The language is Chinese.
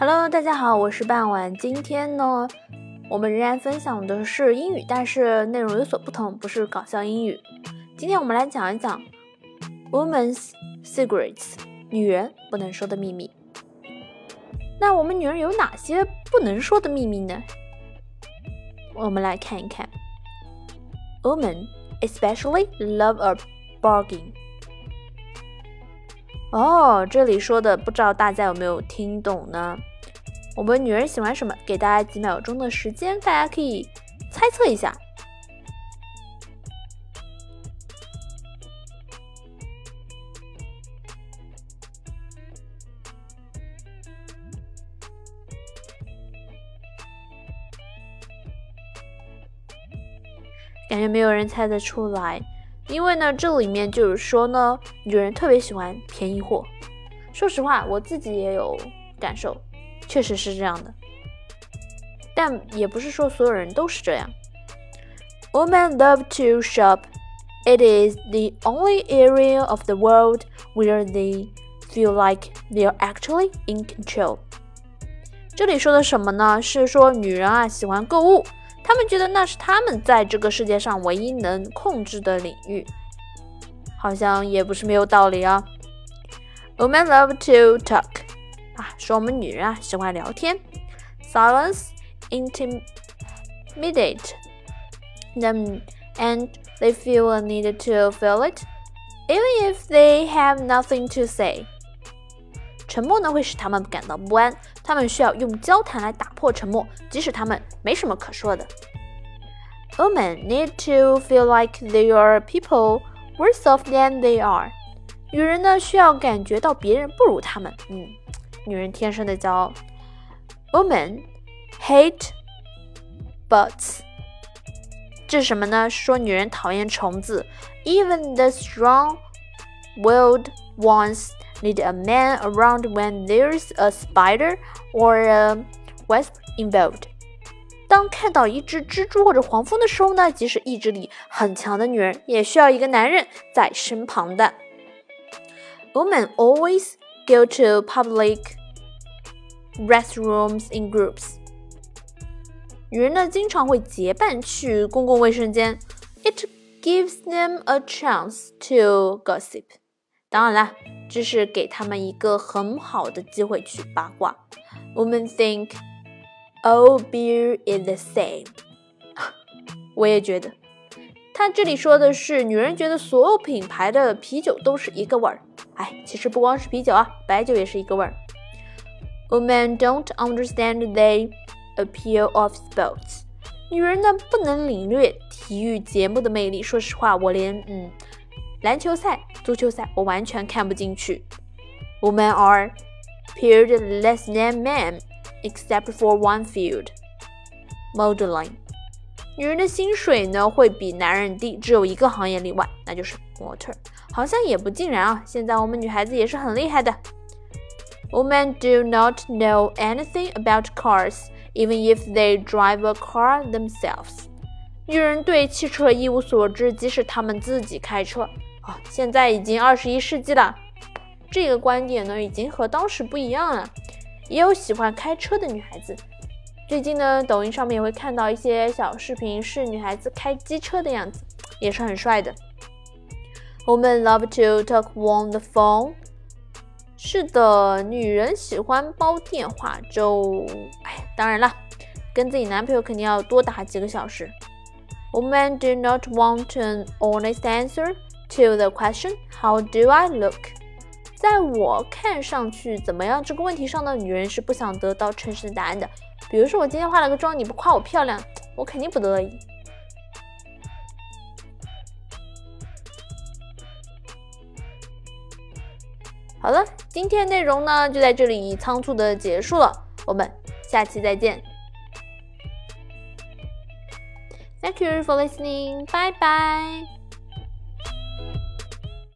Hello，大家好，我是傍晚。今天呢，我们仍然分享的是英语，但是内容有所不同，不是搞笑英语。今天我们来讲一讲 Women's Secrets，女人不能说的秘密。那我们女人有哪些不能说的秘密呢？我们来看一看。Women especially love a bargain. 哦，这里说的不知道大家有没有听懂呢？我们女人喜欢什么？给大家几秒钟的时间，大家可以猜测一下。感觉没有人猜得出来。因为呢，这里面就是说呢，女人特别喜欢便宜货。说实话，我自己也有感受，确实是这样的。但也不是说所有人都是这样。Women love to shop. It is the only area of the world where they feel like they're actually in control. 这里说的什么呢？是说女人啊喜欢购物。 他们觉得那是他们在这个世界上唯一能控制的领域，好像也不是没有道理啊。Women love to talk，啊，说我们女人啊喜欢聊天。Silence intimidate them and they feel a need to feel it, even if they have nothing to say. 沉默呢会使他们感到不安，他们需要用交谈来打破沉默，即使他们没什么可说的。Women need to feel like they are people worse off than they are。女人呢需要感觉到别人不如她们。嗯，女人天生的骄傲。Women hate bugs。这是什么呢？说女人讨厌虫子。Even the strong-willed ones need a man around when there's a spider or a wasp involved。当看到一只蜘蛛或者黄蜂的时候呢，即使意志力很强的女人也需要一个男人在身旁的。Women always go to public restrooms in groups。女人呢经常会结伴去公共卫生间。It gives them a chance to gossip。 当然了。这是给他们一个很好的机会去八卦。Women think all beer is the same。我也觉得，他这里说的是女人觉得所有品牌的啤酒都是一个味儿。哎，其实不光是啤酒啊，白酒也是一个味儿。Women don't understand the appeal of sports。女人呢不能领略体育节目的魅力。说实话，我连嗯。篮球赛、足球赛，我完全看不进去。Women are paid less than men, except for one field, modeling. 女人的薪水呢会比男人低，只有一个行业例外，那就是模特。好像也不尽然啊，现在我们女孩子也是很厉害的。Women do not know anything about cars, even if they drive a car themselves. 女人对汽车一无所知，即使她们自己开车。啊，现在已经二十一世纪了，这个观点呢已经和当时不一样了。也有喜欢开车的女孩子，最近呢，抖音上面也会看到一些小视频，是女孩子开机车的样子，也是很帅的。Women love to talk on the phone。是的，女人喜欢煲电话粥。哎，当然了，跟自己男朋友肯定要多打几个小时。Women do not want an honest answer。To the question, how do I look？在我看上去怎么样这个问题上呢，女人是不想得到诚实的答案的。比如说我今天化了个妆，你不夸我漂亮，我肯定不乐意。好了，今天内容呢就在这里仓促的结束了，我们下期再见。Thank you for listening. Bye bye.